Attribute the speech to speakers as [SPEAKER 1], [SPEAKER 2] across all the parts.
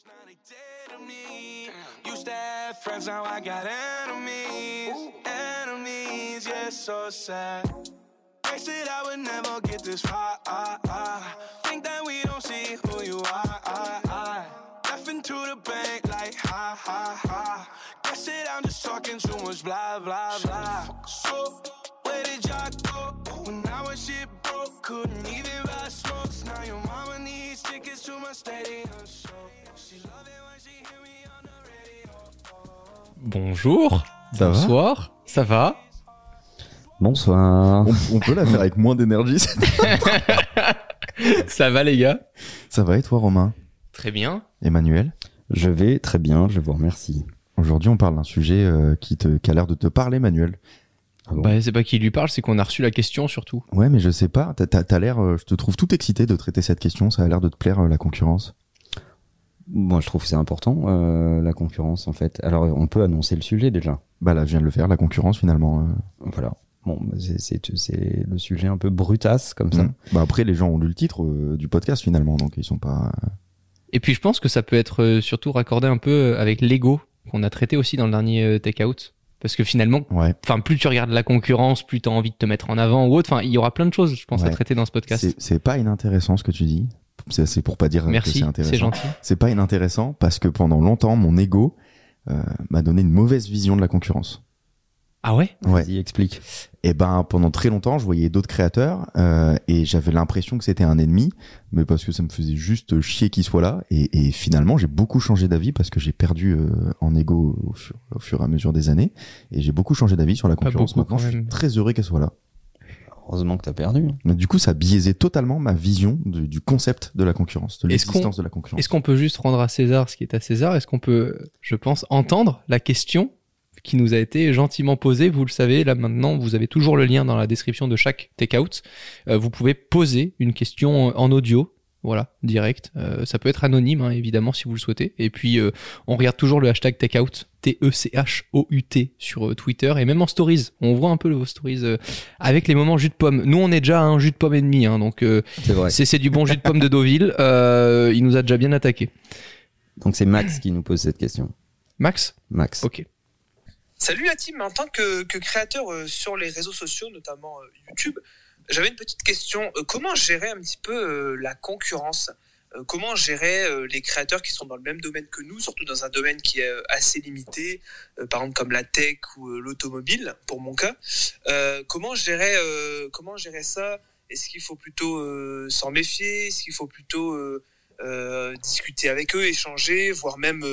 [SPEAKER 1] close, now they dead to me. Used to have friends, now I got enemies. Enemies, yeah, so sad. They said I would never get this far. Think that we don't see who you are. Left into the bank like ha ha ha. Guess it, I'm just talking too much blah blah blah. So, where did y'all go? Couldn't even buy smokes. Now your mama needs tickets to my stadium show. She love it when she hear me on the radio.
[SPEAKER 2] Bonjour.
[SPEAKER 3] Ça va
[SPEAKER 2] Bonsoir. Ça va
[SPEAKER 4] Bonsoir.
[SPEAKER 3] on, on peut la faire avec moins d'énergie. cette-
[SPEAKER 2] Ça va les gars
[SPEAKER 3] Ça va et toi Romain
[SPEAKER 2] Très bien.
[SPEAKER 3] Emmanuel
[SPEAKER 4] Je vais très bien, je vous remercie.
[SPEAKER 3] Aujourd'hui on parle d'un sujet euh, qui, te, qui a l'air de te parler Emmanuel.
[SPEAKER 4] Ah bon
[SPEAKER 2] Bah c'est pas qui lui parle, c'est qu'on a reçu la question surtout.
[SPEAKER 3] Ouais mais je sais pas, t'as, t'as- t'as l'air, euh, je te trouve tout excité de traiter cette question, ça a l'air de te plaire euh, la concurrence.
[SPEAKER 4] Moi, je trouve que c'est important, euh, la concurrence, en fait. Alors, on peut annoncer le sujet déjà.
[SPEAKER 3] Bah là je viens de le faire, la concurrence finalement. euh.
[SPEAKER 4] Voilà. Bon, bah, c'est- c'est c'est le sujet un peu brutasse, comme ça.
[SPEAKER 3] Mm. Bah après les gens ont lu le titre euh, du podcast finalement, donc ils sont pas...
[SPEAKER 2] Et puis je pense que ça peut être surtout raccordé un peu avec l'ego qu'on a traité aussi dans le dernier Take Out. Parce que finalement,
[SPEAKER 3] Ouais,
[SPEAKER 2] enfin plus tu regardes la concurrence, plus t'as envie de te mettre en avant ou autre. Enfin, il y aura plein de choses, je pense, à traiter dans ce podcast.
[SPEAKER 3] c'est, pas inintéressant ce que tu dis. C'est, pour pas dire que c'est intéressant.
[SPEAKER 2] c'est gentil.
[SPEAKER 3] C'est pas inintéressant parce que pendant longtemps mon ego euh, m'a donné une mauvaise vision de la concurrence.
[SPEAKER 2] Ah ouais
[SPEAKER 3] Ouais.
[SPEAKER 4] Vas-y, explique.
[SPEAKER 3] Et ben pendant très longtemps, je voyais d'autres créateurs euh, et j'avais l'impression que c'était un ennemi, mais parce que ça me faisait juste chier qu'il soit là. Et, et finalement, j'ai beaucoup changé d'avis parce que j'ai perdu euh, en ego au fur, au fur et à mesure des années, et j'ai beaucoup changé d'avis sur la concurrence.
[SPEAKER 2] beaucoup,
[SPEAKER 3] Maintenant, je suis très heureux qu'elle soit là.
[SPEAKER 4] Heureusement que t'as perdu.
[SPEAKER 3] Mais du coup, ça biaisait totalement ma vision de- du concept de la concurrence, de l'existence de la concurrence.
[SPEAKER 2] Est-ce qu'on peut juste rendre à César ce qui est à César? Est-ce qu'on peut, je pense, entendre la question qui nous a été gentiment posée Vous le savez, là maintenant, vous avez toujours le lien dans la description de chaque takeout. Euh, vous pouvez poser une question en audio. Voilà, direct. Euh, ça peut être anonyme, hein, évidemment, si vous le souhaitez. Et puis, euh, on regarde toujours le hashtag takeout, T-E-C-H-O-U-T, sur euh, Twitter et même en stories. On voit un peu vos stories avec les moments jus de pomme. Nous, on est déjà un jus de pomme et demi, hein, donc
[SPEAKER 4] C'est
[SPEAKER 2] du bon jus de pomme de Deauville. Il nous a déjà bien attaqué.
[SPEAKER 4] Donc, c'est Max qui nous pose cette question.
[SPEAKER 2] Max?
[SPEAKER 4] Max.
[SPEAKER 2] Ok.
[SPEAKER 5] Salut la team, en tant que, créateur euh, sur les réseaux sociaux, notamment euh, YouTube, j'avais une petite question. Euh, comment gérer un petit peu la concurrence? Comment gérer les créateurs qui sont dans le même domaine que nous, surtout dans un domaine qui est assez limité, par exemple comme la tech ou l'automobile, pour mon cas? Comment gérer comment gérer ça? Est-ce qu'il faut plutôt s'en méfier? Est-ce qu'il faut plutôt discuter avec eux, échanger, voire même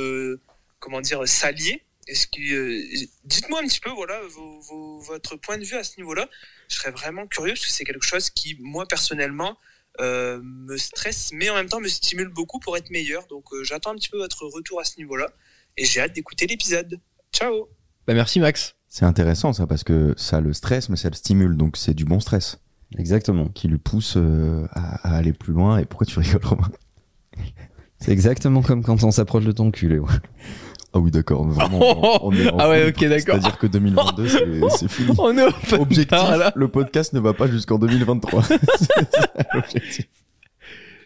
[SPEAKER 5] comment dire s'allier? Est-ce que euh, dites-moi un petit peu voilà vos- vos- votre point de vue à ce niveau-là. Je serais vraiment curieux parce que c'est quelque chose qui moi personnellement euh, me stresse, mais en même temps me stimule beaucoup pour être meilleur. Donc euh, j'attends un petit peu votre retour à ce niveau-là et j'ai hâte d'écouter l'épisode. Ciao.
[SPEAKER 2] Bah merci Max.
[SPEAKER 3] C'est intéressant ça parce que ça le stresse, mais ça le stimule, donc c'est du bon stress
[SPEAKER 4] Exactement.
[SPEAKER 3] qui lui pousse euh, à, à aller plus loin. Et pourquoi tu rigoles, Romain?
[SPEAKER 4] C'est exactement comme quand on s'approche de ton cul, Léo.
[SPEAKER 3] Ah oui, d'accord. Vraiment, on- on est
[SPEAKER 2] Ah ouais, ok, d'accord.
[SPEAKER 3] C'est-à-dire que 2022, c'est fini.
[SPEAKER 2] On est open
[SPEAKER 3] Objectif,
[SPEAKER 2] bar, là.
[SPEAKER 3] le podcast ne va pas jusqu'en 2023. C'est ça, l'objectif.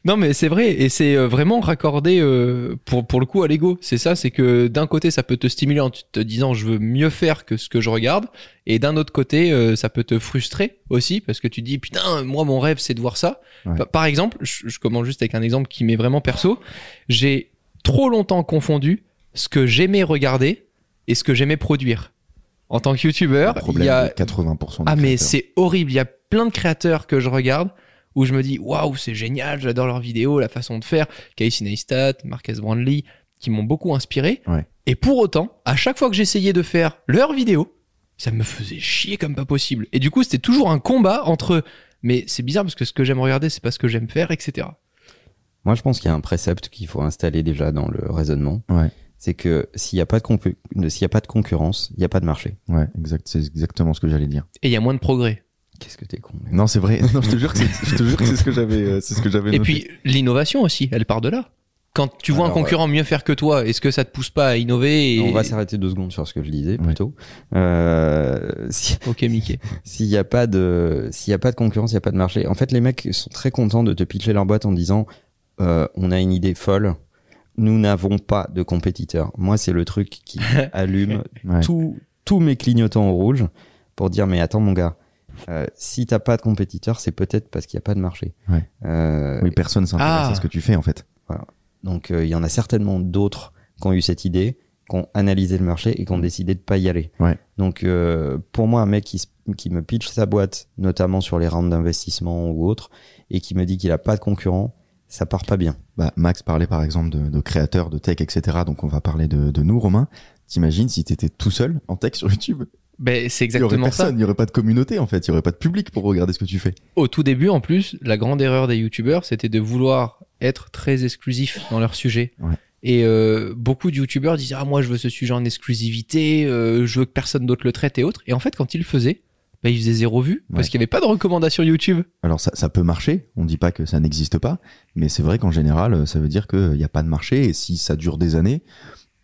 [SPEAKER 2] Non mais c'est vrai et c'est euh, vraiment raccordé euh, pour pour le coup à l'ego. C'est ça, c'est que d'un côté ça peut te stimuler en te disant je veux mieux faire que ce que je regarde et d'un autre côté euh, ça peut te frustrer aussi parce que tu dis putain moi mon rêve c'est de voir ça.
[SPEAKER 3] Ouais.
[SPEAKER 2] Par exemple, je, je commence juste avec un exemple qui m'est vraiment perso. J'ai trop longtemps confondu ce que j'aimais regarder et ce que j'aimais produire. En tant que youtubeur, il
[SPEAKER 3] problème
[SPEAKER 2] y a
[SPEAKER 3] de 80% des
[SPEAKER 2] Ah mais c'est horrible, il y a plein de créateurs que je regarde où je me dis waouh, c'est génial, j'adore leurs vidéos, la façon de faire, Casey Neistat, Marquez Brandley qui m'ont beaucoup inspiré.
[SPEAKER 3] Ouais.
[SPEAKER 2] Et pour autant, à chaque fois que j'essayais de faire leurs vidéos, ça me faisait chier comme pas possible. Et du coup, c'était toujours un combat entre mais c'est bizarre parce que ce que j'aime regarder, c'est pas ce que j'aime faire, etc.
[SPEAKER 4] Moi, je pense qu'il y a un précepte qu'il faut installer déjà dans le raisonnement.
[SPEAKER 3] Ouais.
[SPEAKER 4] C'est que s'il n'y a pas de compu- s'il y a pas de concurrence, il n'y a pas de marché.
[SPEAKER 3] Ouais, exact, c'est exactement ce que j'allais dire.
[SPEAKER 2] Et il y a moins de progrès.
[SPEAKER 4] Qu'est-ce que t'es con. Léo.
[SPEAKER 3] Non, c'est vrai. Non, je te jure que c'est, je te jure que c'est ce que j'avais, euh, c'est ce que j'avais
[SPEAKER 2] Et
[SPEAKER 3] noté.
[SPEAKER 2] puis l'innovation aussi, elle part de là. Quand tu vois
[SPEAKER 4] Alors,
[SPEAKER 2] un concurrent mieux faire que toi, est-ce que ça te pousse pas à innover et...
[SPEAKER 4] On va s'arrêter deux secondes sur ce que je disais
[SPEAKER 3] Ouais.
[SPEAKER 4] plutôt. Euh, si-
[SPEAKER 2] Ok, Mickey.
[SPEAKER 4] S'il n'y a pas de, s'il y a pas de concurrence, il n'y a pas de marché. En fait, les mecs sont très contents de te pitcher leur boîte en disant, euh, on a une idée folle. Nous n'avons pas de compétiteurs. Moi, c'est le truc qui allume
[SPEAKER 3] Ouais.
[SPEAKER 4] tous tous mes clignotants au rouge pour dire mais attends mon gars, euh, si t'as pas de compétiteurs, c'est peut-être parce qu'il n'y a pas de marché.
[SPEAKER 3] Ouais.
[SPEAKER 4] Euh,
[SPEAKER 3] Oui, personne s'intéresse
[SPEAKER 2] Ah.
[SPEAKER 3] à ce que tu fais en fait.
[SPEAKER 4] Donc euh, il y en a certainement d'autres qui ont eu cette idée, qui ont analysé le marché et qui ont décidé de pas y aller.
[SPEAKER 3] Ouais.
[SPEAKER 4] Donc euh, pour moi, un mec qui, qui me pitch sa boîte, notamment sur les rounds d'investissement ou autres, et qui me dit qu'il a pas de concurrent, ça part pas bien.
[SPEAKER 3] Bah, Max parlait par exemple de, de créateurs, de tech, etc. Donc on va parler de, de nous, Romain. T'imagines si t'étais tout seul en tech sur YouTube?
[SPEAKER 2] Ben, c'est
[SPEAKER 3] Il y aurait
[SPEAKER 2] exactement ça.
[SPEAKER 3] personne, il y aurait pas de communauté en fait, il y aurait pas de public pour regarder ce que tu fais.
[SPEAKER 2] Au tout début, en plus, la grande erreur des youtubeurs, c'était de vouloir être très exclusif dans leur sujet.
[SPEAKER 3] Ouais.
[SPEAKER 2] Et euh, beaucoup de youtubeurs disaient ah moi je veux ce sujet en exclusivité, euh, je veux que personne d'autre le traite et autres. Et en fait, quand ils le faisaient, bah, ils faisaient zéro vue parce
[SPEAKER 3] Ouais.
[SPEAKER 2] qu'il n'y avait pas de recommandations YouTube.
[SPEAKER 3] Alors ça, ça peut marcher, on dit pas que ça n'existe pas, mais c'est vrai qu'en général, ça veut dire qu'il n'y a pas de marché et si ça dure des années,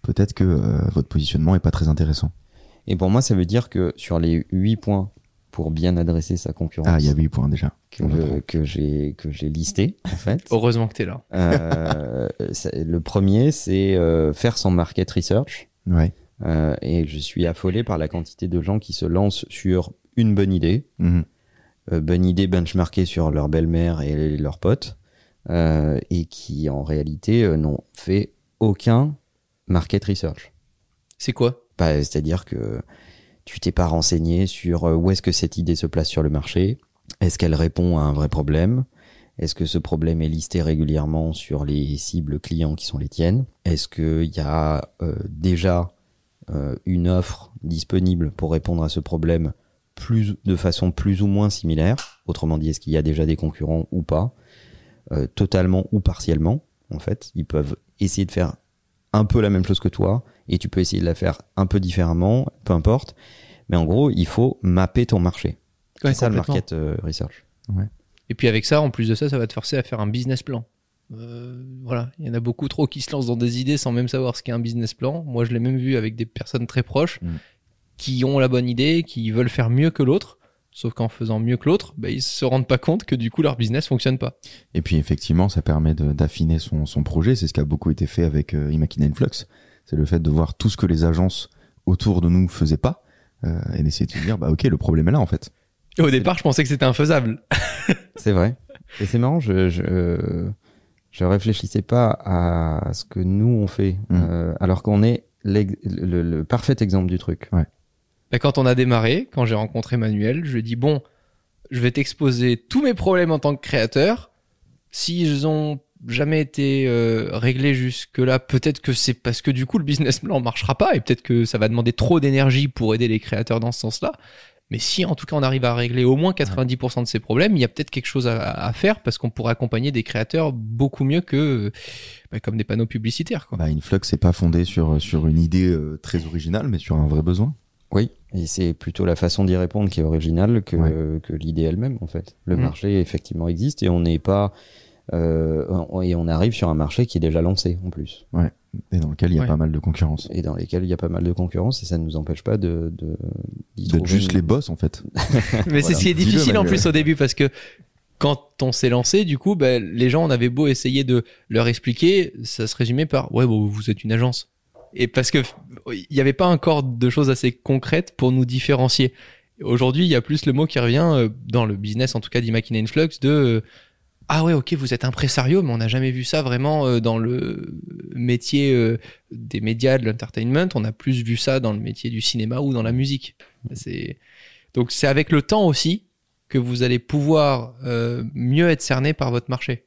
[SPEAKER 3] peut-être que euh, votre positionnement est pas très intéressant.
[SPEAKER 4] Et pour moi, ça veut dire que sur les 8 points pour bien adresser sa concurrence
[SPEAKER 3] Ah, il y a 8 points déjà.
[SPEAKER 4] que, que j'ai que j'ai listé en fait.
[SPEAKER 2] Heureusement que t'es là.
[SPEAKER 4] Euh, le premier, c'est euh, faire son market research.
[SPEAKER 3] Ouais.
[SPEAKER 4] Euh, et je suis affolé par la quantité de gens qui se lancent sur une bonne idée, euh, bonne idée benchmarkée sur leur belle-mère et leurs potes, euh, et qui en réalité euh, n'ont fait aucun market research.
[SPEAKER 2] C'est quoi?
[SPEAKER 4] Bah, C'est-à-dire que tu t'es pas renseigné sur où est-ce que cette idée se place sur le marché, est-ce qu'elle répond à un vrai problème, est-ce que ce problème est listé régulièrement sur les cibles clients qui sont les tiennes, est-ce qu'il y a déjà une offre disponible pour répondre à ce problème plus, de façon plus ou moins similaire, autrement dit, est-ce qu'il y a déjà des concurrents ou pas, euh, totalement ou partiellement, en fait, ils peuvent essayer de faire un peu la même chose que toi, et tu peux essayer de la faire un peu différemment, peu importe. Mais en gros, il faut mapper ton marché.
[SPEAKER 2] Ouais,
[SPEAKER 4] c'est ça le market euh, research.
[SPEAKER 2] Et puis avec ça, en plus de ça, ça va te forcer à faire un business plan. Euh, voilà, il y en a beaucoup trop qui se lancent dans des idées sans même savoir ce qu'est un business plan. Moi, je l'ai même vu avec des personnes très proches
[SPEAKER 3] Mm.
[SPEAKER 2] Qui ont la bonne idée, qui veulent faire mieux que l'autre. Sauf qu'en faisant mieux que l'autre, bah, ils se rendent pas compte que du coup leur business fonctionne pas.
[SPEAKER 3] Et puis effectivement, ça permet d'affiner son, son projet. C'est ce qui a beaucoup été fait avec euh, Imakina Influx. C'est le fait de voir tout ce que les agences autour de nous faisaient pas euh, et d'essayer de se dire, bah ok, le problème est là en fait.
[SPEAKER 2] Et au départ, je pensais que c'était infaisable.
[SPEAKER 4] C'est vrai. Et c'est marrant, je, je, je réfléchissais pas à ce que nous on fait,
[SPEAKER 3] Mm.
[SPEAKER 4] euh, alors qu'on est le, le parfait exemple du truc.
[SPEAKER 2] Bah, quand on a démarré, quand j'ai rencontré Manuel, je lui ai dit bon, je vais t'exposer tous mes problèmes en tant que créateur. S'ils ont jamais été euh, réglés jusque-là, peut-être que c'est parce que du coup le business plan marchera pas et peut-être que ça va demander trop d'énergie pour aider les créateurs dans ce sens-là. Mais si en tout cas on arrive à régler au moins 90% de ces problèmes, il y a peut-être quelque chose à, faire parce qu'on pourrait accompagner des créateurs beaucoup mieux que bah, comme des panneaux publicitaires. Quoi.
[SPEAKER 3] Bah, Influx c'est pas fondé sur, sur une idée euh, très originale, mais sur un vrai besoin.
[SPEAKER 4] Oui, et c'est plutôt la façon d'y répondre qui est originale que,
[SPEAKER 3] Ouais.
[SPEAKER 4] que l'idée elle-même en fait. Le
[SPEAKER 2] Mm.
[SPEAKER 4] marché effectivement existe et on n'est pas euh, et on arrive sur un marché qui est déjà lancé en plus
[SPEAKER 3] Et dans lequel il y a
[SPEAKER 2] Ouais.
[SPEAKER 3] pas mal de concurrence.
[SPEAKER 4] et dans lesquels il y a pas mal de concurrence et ça ne nous empêche pas de
[SPEAKER 3] D'être juste
[SPEAKER 4] une-
[SPEAKER 3] les boss en fait.
[SPEAKER 2] Mais c'est ce qui est
[SPEAKER 3] Dis-le,
[SPEAKER 2] difficile en plus au début parce que quand on s'est lancé, du coup, ben, les gens, on avait beau essayer de leur expliquer, ça se résumait par ouais, bon, vous êtes une agence. Et parce que il n'y avait pas encore de choses assez concrètes pour nous différencier. Aujourd'hui, il y a plus le mot qui revient euh, dans le business, en tout cas d'Imakina Influx, de euh, ah ouais, ok, vous êtes impresario, mais on n'a jamais vu ça vraiment euh, dans le métier des médias, de l'entertainment. On a plus vu ça dans le métier du cinéma ou dans la musique. C'est donc c'est avec le temps aussi que vous allez pouvoir mieux être cerné par votre marché.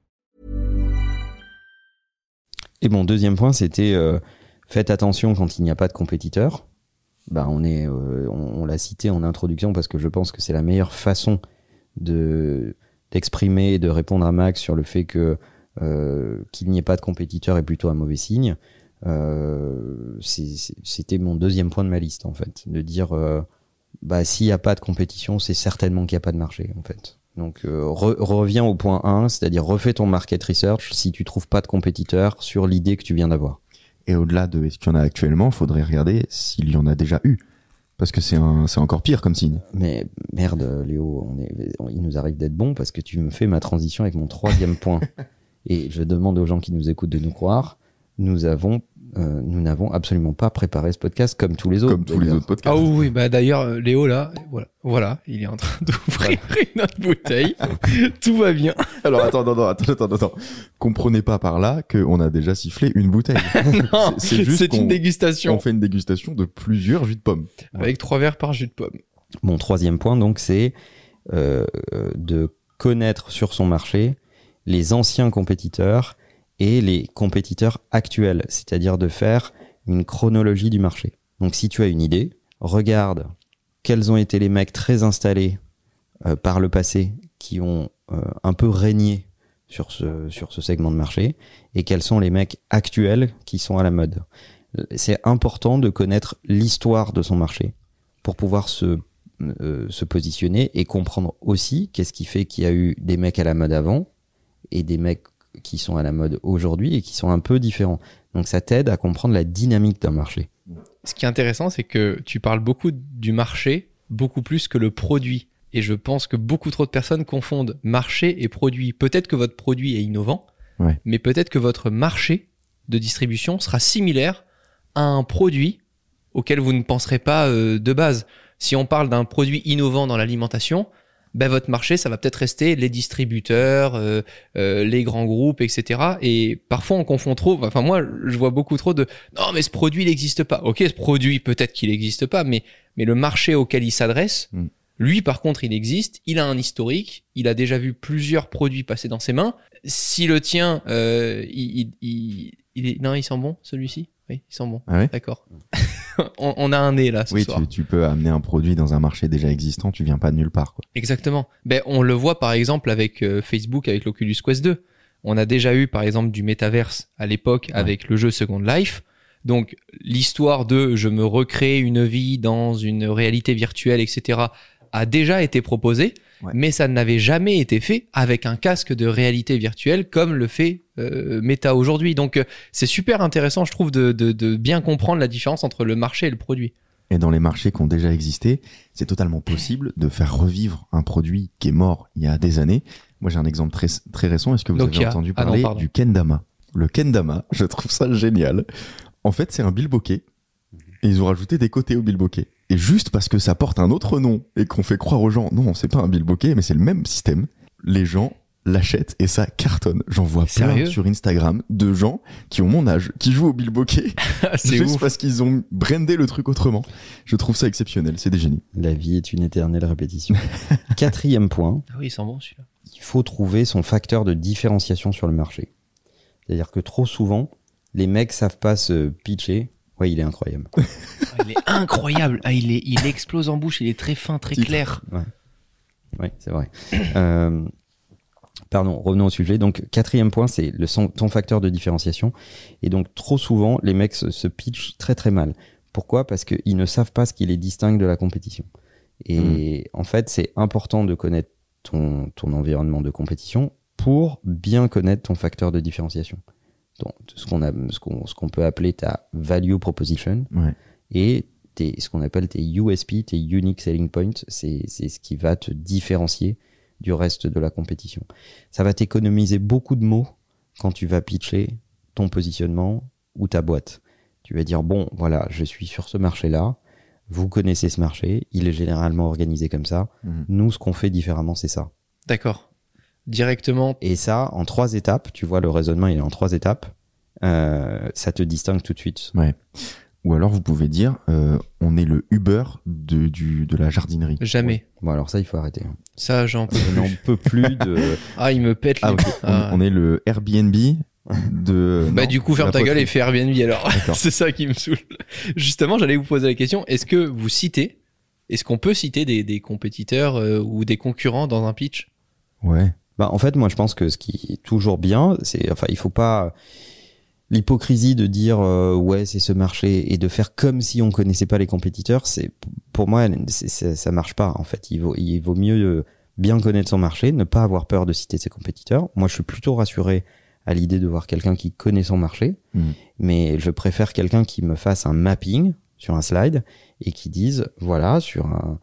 [SPEAKER 4] Et mon deuxième point, c'était euh, faites attention quand il n'y a pas de compétiteur. Bah, on est, euh, on, l'a cité en introduction parce que je pense que c'est la meilleure façon de d'exprimer et de répondre à Max sur le fait que euh, qu'il n'y ait pas de compétiteur est plutôt un mauvais signe. C'était mon deuxième point de ma liste en fait, de dire bah s'il n'y a pas de compétition, c'est certainement qu'il n'y a pas de marché en fait. Donc euh, re- reviens au point 1, c'est-à-dire refais ton market research si tu trouves pas de compétiteur sur l'idée que tu viens d'avoir.
[SPEAKER 3] Et au-delà de ce qu'il y en a actuellement, faudrait regarder s'il y en a déjà eu. Parce que c'est encore pire comme signe.
[SPEAKER 4] Mais merde, Léo, on est, on- il nous arrive d'être bon parce que tu me fais ma transition avec mon troisième point. Et je demande aux gens qui nous écoutent de nous croire. Nous avons, euh, nous n'avons absolument pas préparé ce podcast comme tous les autres.
[SPEAKER 3] Comme tous les
[SPEAKER 4] d'ailleurs.
[SPEAKER 3] autres podcasts.
[SPEAKER 2] Ah oui, bah d'ailleurs, euh, Léo, là, voilà, voilà, il est en train d'ouvrir une autre bouteille. Tout va bien.
[SPEAKER 3] Alors attends, attends, attends, attends, attends. Comprenez pas par là qu'on a déjà sifflé une bouteille.
[SPEAKER 2] Non,
[SPEAKER 3] C'est- juste
[SPEAKER 2] une dégustation.
[SPEAKER 3] On fait une dégustation de plusieurs jus de pommes.
[SPEAKER 2] Avec trois verres par jus de pomme.
[SPEAKER 4] Mon troisième point, donc, c'est euh, de connaître sur son marché les anciens compétiteurs et les compétiteurs actuels, c'est-à-dire de faire une chronologie du marché. Donc, si tu as une idée, regarde quels ont été les mecs très installés euh, par le passé qui ont euh, un peu régné sur ce, segment de marché et quels sont les mecs actuels qui sont à la mode. C'est important de connaître l'histoire de son marché pour pouvoir se euh, se positionner et comprendre aussi qu'est-ce qui fait qu'il y a eu des mecs à la mode avant et des mecs qui sont à la mode aujourd'hui et qui sont un peu différents. Donc ça t'aide à comprendre la dynamique d'un marché.
[SPEAKER 2] Ce qui est intéressant, c'est que tu parles beaucoup du marché, beaucoup plus que le produit. Et je pense que beaucoup trop de personnes confondent marché et produit. Peut-être que votre produit est innovant,
[SPEAKER 3] Ouais.
[SPEAKER 2] mais peut-être que votre marché de distribution sera similaire à un produit auquel vous ne penserez pas euh, de base. Si on parle d'un produit innovant dans l'alimentation, ben votre marché, ça va peut-être rester les distributeurs, euh, euh, les grands groupes, etc. Et parfois, on confond trop. Enfin, moi, je vois beaucoup trop de non, mais ce produit, il n'existe pas. Ok, ce produit, peut-être qu'il n'existe pas, mais, mais le marché auquel il s'adresse,
[SPEAKER 3] Mm.
[SPEAKER 2] lui, par contre, il existe. Il a un historique. Il a déjà vu plusieurs produits passer dans ses mains. Si le tien, euh, il, il, il, il est, non, il sent bon, celui-ci? Oui, il sent bon.
[SPEAKER 3] Ah ouais
[SPEAKER 2] D'accord. on, on a un nez, là, ce
[SPEAKER 3] Oui,
[SPEAKER 2] soir.
[SPEAKER 3] tu, tu peux amener un produit dans un marché déjà existant, tu viens pas de nulle part. Quoi.
[SPEAKER 2] Exactement. Ben, on le voit par exemple avec euh, Facebook, avec l'Oculus Quest 2. On a déjà eu par exemple du métaverse à l'époque avec le jeu Second Life. Donc l'histoire de je me recrée une vie dans une réalité virtuelle, etc. a déjà été proposée,
[SPEAKER 3] Ouais.
[SPEAKER 2] mais ça n'avait jamais été fait avec un casque de réalité virtuelle comme le fait euh, Meta aujourd'hui. Donc euh, c'est super intéressant, je trouve, de, de, de bien comprendre la différence entre le marché et le produit.
[SPEAKER 3] Et dans les marchés qui ont déjà existé, c'est totalement possible de faire revivre un produit qui est mort il y a des années. Moi, j'ai un exemple très, très récent. Est-ce que vous avez entendu
[SPEAKER 2] Ah non,
[SPEAKER 3] parler du kendama? Le kendama, je trouve ça génial. En fait, c'est un bilboquet. Et ils ont rajouté des côtés au bilboquet. Et juste parce que ça porte un autre nom et qu'on fait croire aux gens, non, c'est pas un bilboquet, mais c'est le même système, les gens l'achètent et ça cartonne. J'en vois plein sur Instagram de gens qui ont mon âge, qui jouent au bilboquet
[SPEAKER 2] c'est
[SPEAKER 3] juste
[SPEAKER 2] ouf.
[SPEAKER 3] parce qu'ils ont brandé le truc autrement. Je trouve ça exceptionnel, c'est des génies.
[SPEAKER 4] La vie est une éternelle répétition. Quatrième point,
[SPEAKER 2] Ah oui, il sent bon celui-là.
[SPEAKER 4] il faut trouver son facteur de différenciation sur le marché. C'est-à-dire que trop souvent, les mecs savent pas se pitcher. Ouais, il est incroyable.
[SPEAKER 2] Ah, il est incroyable. Ah, il, est, il explose en bouche. Il est très fin, très clair.
[SPEAKER 4] Oui, c'est vrai. Euh, pardon, revenons au sujet. Donc, quatrième point, c'est le son- ton facteur de différenciation. Et donc, trop souvent, les mecs se, se pitchent très très mal. Pourquoi? Parce qu'ils ne savent pas ce qui les distingue de la compétition. Et en fait, c'est important de connaître ton, ton environnement de compétition pour bien connaître ton facteur de différenciation. Ce qu'on a, ce qu'on, ce qu'on peut appeler ta value proposition
[SPEAKER 3] Ouais.
[SPEAKER 4] et tes, ce qu'on appelle tes USP, tes unique selling points, c'est, c'est ce qui va te différencier du reste de la compétition. Ça va t'économiser beaucoup de mots quand tu vas pitcher ton positionnement ou ta boîte. Tu vas dire, bon, voilà, je suis sur ce marché-là, vous connaissez ce marché, il est généralement organisé comme ça,
[SPEAKER 3] Mhm.
[SPEAKER 4] nous, ce qu'on fait différemment, c'est ça.
[SPEAKER 2] D'accord. Directement.
[SPEAKER 4] Et ça, en trois étapes, tu vois, le raisonnement, il est en trois étapes, euh, ça te distingue tout de suite.
[SPEAKER 3] Ou alors vous pouvez dire, euh, on est le Uber de, du, de la jardinerie.
[SPEAKER 2] Jamais.
[SPEAKER 4] Bon, alors ça, il faut arrêter. hein.
[SPEAKER 2] Ça, j'en peux.
[SPEAKER 4] Je n'en peux plus de...
[SPEAKER 2] Ah, il me pète les.
[SPEAKER 3] Ah ok, on,
[SPEAKER 2] Ah.
[SPEAKER 3] on est le Airbnb de...
[SPEAKER 2] Bah
[SPEAKER 3] non,
[SPEAKER 2] du coup ferme ta gueule et fais Airbnb alors. C'est ça qui me saoule. Justement, j'allais vous poser la question, est-ce que vous citez, est-ce qu'on peut citer des, des compétiteurs euh, ou des concurrents dans un pitch?
[SPEAKER 3] Ouais.
[SPEAKER 4] Bah, en fait, moi, je pense que ce qui est toujours bien, c'est, enfin, il faut pas l'hypocrisie de dire euh, ouais, c'est ce marché et de faire comme si on connaissait pas les compétiteurs. C'est pour moi, c'est- ça marche pas. En fait, il vaut, il vaut mieux euh, bien connaître son marché, ne pas avoir peur de citer ses compétiteurs. Moi, je suis plutôt rassuré à l'idée de voir quelqu'un qui connaît son marché,
[SPEAKER 3] Mhm.
[SPEAKER 4] mais je préfère quelqu'un qui me fasse un mapping sur un slide et qui dise voilà sur un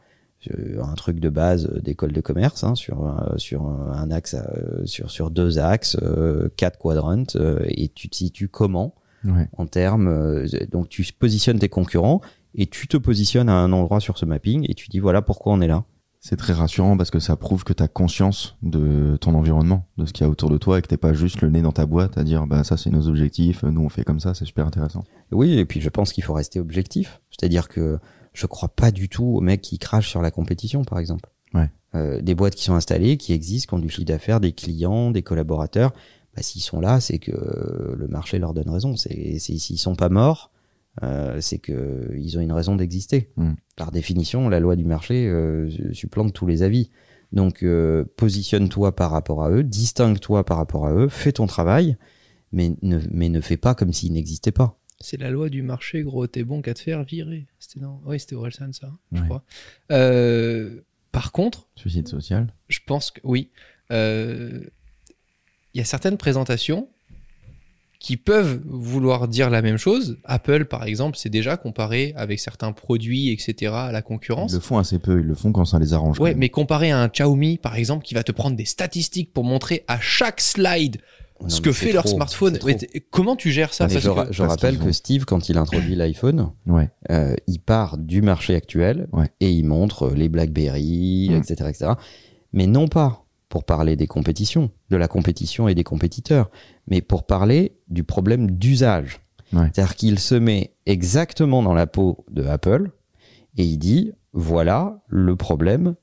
[SPEAKER 4] un truc de base d'école de commerce hein, sur un- sur un axe euh, sur sur deux axes euh, quatre quadrants euh, et tu te situes comment
[SPEAKER 3] Ouais.
[SPEAKER 4] en termes euh, donc tu positionnes tes concurrents et tu te positionnes à un endroit sur ce mapping et tu dis voilà pourquoi on est là
[SPEAKER 3] C'est très rassurant parce que ça prouve que tu as conscience de ton environnement, de ce qu'il y a autour de toi et que t'es pas juste le nez dans ta boîte à dire bah ça c'est nos objectifs, nous on fait comme ça, c'est super intéressant.
[SPEAKER 4] Oui, et puis je pense qu'il faut rester objectif. C'est-à-dire que je crois pas du tout aux mecs qui crachent sur la compétition, par exemple.
[SPEAKER 3] Ouais.
[SPEAKER 4] Euh, des boîtes qui sont installées, qui existent, qui ont du chiffre d'affaires, des clients, des collaborateurs. Bah, s'ils sont là, c'est que euh, le marché leur donne raison. C'est, s'ils sont pas morts, euh, c'est que ils ont une raison d'exister.
[SPEAKER 3] Mm.
[SPEAKER 4] Par définition, la loi du marché euh, supplante tous les avis. Donc, euh, positionne-toi par rapport à eux, distingue-toi par rapport à eux, fais ton travail, mais ne, mais ne fais pas comme s'ils n'existaient pas.
[SPEAKER 2] C'est la loi du marché, gros. T'es bon qu'à te faire virer. C'était dans... Oui, c'était Orelsan, ça, je crois. Euh, par contre,
[SPEAKER 3] Suicide social.
[SPEAKER 2] je pense que oui. Euh, Il y a certaines présentations qui peuvent vouloir dire la même chose. Apple, par exemple, c'est déjà comparé avec certains produits, etc., à la
[SPEAKER 3] Ils
[SPEAKER 2] concurrence.
[SPEAKER 3] le font assez peu, ils le font quand ça les arrange.
[SPEAKER 2] Ouais,
[SPEAKER 3] même.
[SPEAKER 2] mais comparé à un Xiaomi, par exemple, qui va te prendre des statistiques pour montrer à chaque slide
[SPEAKER 4] Non,
[SPEAKER 2] ce que fait leur
[SPEAKER 4] trop,
[SPEAKER 2] smartphone.
[SPEAKER 4] trop.
[SPEAKER 2] t- comment tu gères ça Parce
[SPEAKER 4] je,
[SPEAKER 2] que-
[SPEAKER 4] ra- je
[SPEAKER 3] parce
[SPEAKER 4] rappelle que Steve, quand il introduit l'iPhone,
[SPEAKER 3] Ouais.
[SPEAKER 4] euh, il part du marché actuel
[SPEAKER 3] Ouais.
[SPEAKER 4] et il montre les BlackBerry,
[SPEAKER 3] Mm.
[SPEAKER 4] etc., etc. Mais non pas pour parler des compétitions, de la compétition et des compétiteurs, mais pour parler du problème d'usage.
[SPEAKER 3] Ouais.
[SPEAKER 4] C'est-à-dire qu'il se met exactement dans la peau de Apple et il dit voilà le problème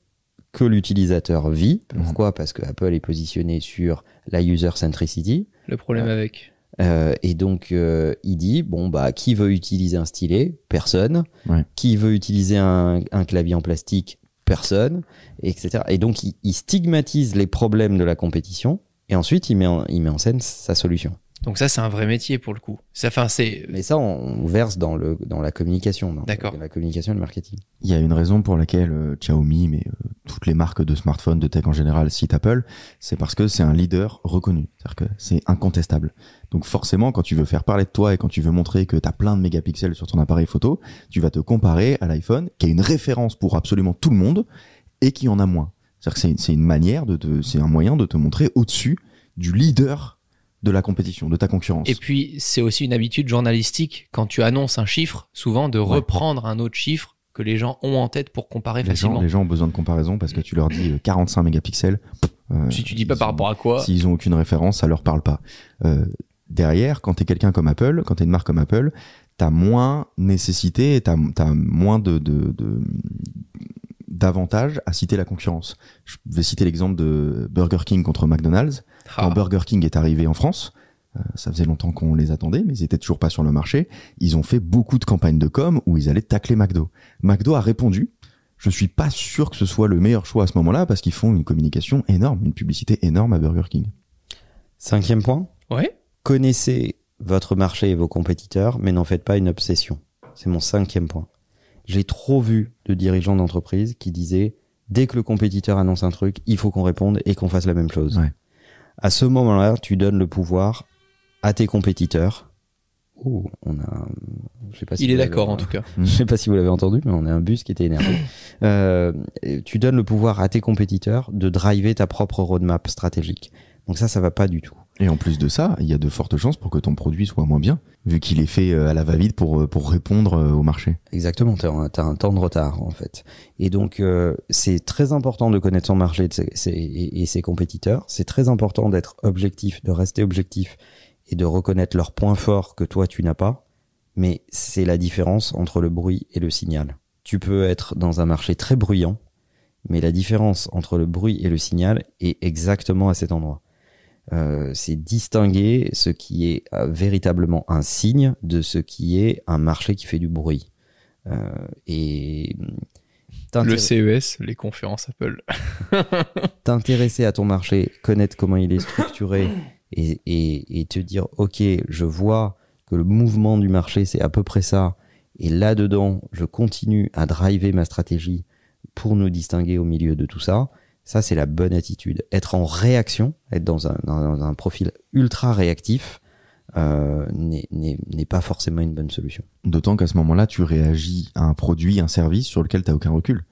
[SPEAKER 4] que l'utilisateur vit.
[SPEAKER 3] Mhm.
[SPEAKER 4] Pourquoi? Parce que Apple est positionné sur la user centricity.
[SPEAKER 2] le problème avec.
[SPEAKER 4] Euh, et donc, euh, il dit bon bah qui veut utiliser un stylet? Personne.
[SPEAKER 3] Ouais.
[SPEAKER 4] Qui veut utiliser un, un clavier en plastique? Personne, etc. Et donc, il, il stigmatise les problèmes de la compétition. Et ensuite, il met en, il met en scène sa solution.
[SPEAKER 2] Donc ça, c'est un vrai métier pour le coup. Ça, enfin, c'est
[SPEAKER 4] Mais ça, on, on verse dans le dans la communication, dans
[SPEAKER 2] D'accord.
[SPEAKER 4] la communication et le marketing.
[SPEAKER 3] Il y a une raison pour laquelle euh, Xiaomi, mais euh, toutes les marques de smartphones, de tech en général, citent Apple, c'est parce que c'est un leader reconnu. C'est-à-dire que c'est incontestable. Donc forcément, quand tu veux faire parler de toi et quand tu veux montrer que tu as plein de mégapixels sur ton appareil photo, tu vas te comparer à l'iPhone, qui a une référence pour absolument tout le monde et qui en a moins. C'est-à-dire que c'est une, c'est une manière de te, c'est un moyen de te montrer au-dessus du leader de la compétition, de ta concurrence.
[SPEAKER 2] Et puis, c'est aussi une habitude journalistique, quand tu annonces un chiffre, souvent de
[SPEAKER 3] Ouais.
[SPEAKER 2] reprendre un autre chiffre que les gens ont en tête pour comparer
[SPEAKER 3] les
[SPEAKER 2] facilement.
[SPEAKER 3] gens, les gens ont besoin de comparaison parce que tu leur dis euh, 45 mégapixels. euh,
[SPEAKER 2] Si tu dis pas par
[SPEAKER 3] ont-
[SPEAKER 2] rapport à quoi,
[SPEAKER 3] S'ils ont aucune référence, ça leur parle pas. Euh, derrière, quand t'es quelqu'un comme Apple, quand t'es une marque comme Apple, t'as moins nécessité, et t'as as moins de, de, de d'avantages à citer la concurrence. Je vais citer l'exemple de Burger King contre McDonald's. Quand
[SPEAKER 2] Ah,
[SPEAKER 3] Burger King est arrivé en France, euh, ça faisait longtemps qu'on les attendait, mais ils étaient toujours pas sur le marché. Ils ont fait beaucoup de campagnes de com où ils allaient tacler McDo. McDo a répondu. Je suis pas sûr que ce soit le meilleur choix à ce moment-là parce qu'ils font une communication énorme, une publicité énorme à Burger King.
[SPEAKER 4] Cinquième point
[SPEAKER 2] ouais.
[SPEAKER 4] connaissez votre marché et vos compétiteurs, mais n'en faites pas une obsession. C'est mon cinquième point. J'ai trop vu de dirigeants d'entreprise qui disaient dès que le compétiteur annonce un truc, il faut qu'on réponde et qu'on fasse la même chose.
[SPEAKER 3] Ouais.
[SPEAKER 4] À ce moment-là, tu donnes le pouvoir à tes compétiteurs. Ouh, on a. Je sais pas si
[SPEAKER 2] Il est d'accord en tout cas.
[SPEAKER 4] je sais pas si vous l'avez entendu, mais on a un bus qui était énervé. Euh, tu donnes le pouvoir à tes compétiteurs de driver ta propre roadmap stratégique. Donc ça, ça va pas du tout.
[SPEAKER 3] Et en plus de ça, il y a de fortes chances pour que ton produit soit moins bien, vu qu'il est fait euh, à la va-vite pour, euh, pour répondre euh, au marché.
[SPEAKER 4] Exactement, tu as, un temps de retard en fait. Et donc euh, c'est très important de connaître son marché et ses compétiteurs. C'est très important d'être objectif, de rester objectif et de reconnaître leurs points forts que toi tu n'as pas. Mais c'est la différence entre le bruit et le signal. Tu peux être dans un marché très bruyant, mais la différence entre le bruit et le signal est exactement à cet endroit. Euh, c'est distinguer ce qui est euh, véritablement un signe de ce qui est un marché qui fait du bruit. Euh, et
[SPEAKER 2] Le
[SPEAKER 4] t'intér-
[SPEAKER 2] CES, les conférences Apple.
[SPEAKER 4] t'intéresser à ton marché, connaître comment il est structuré et, et, et te dire, OK, je vois que le mouvement du marché, c'est à peu près ça. Et là-dedans, je continue à driver ma stratégie pour nous distinguer au milieu de tout ça. Ça, c'est la bonne attitude. Être en réaction, être dans un, dans un profil ultra réactif, euh, n'est- pas forcément une bonne solution.
[SPEAKER 3] D'autant qu'à ce moment-là, tu réagis à un produit, un service sur lequel tu aucun recul.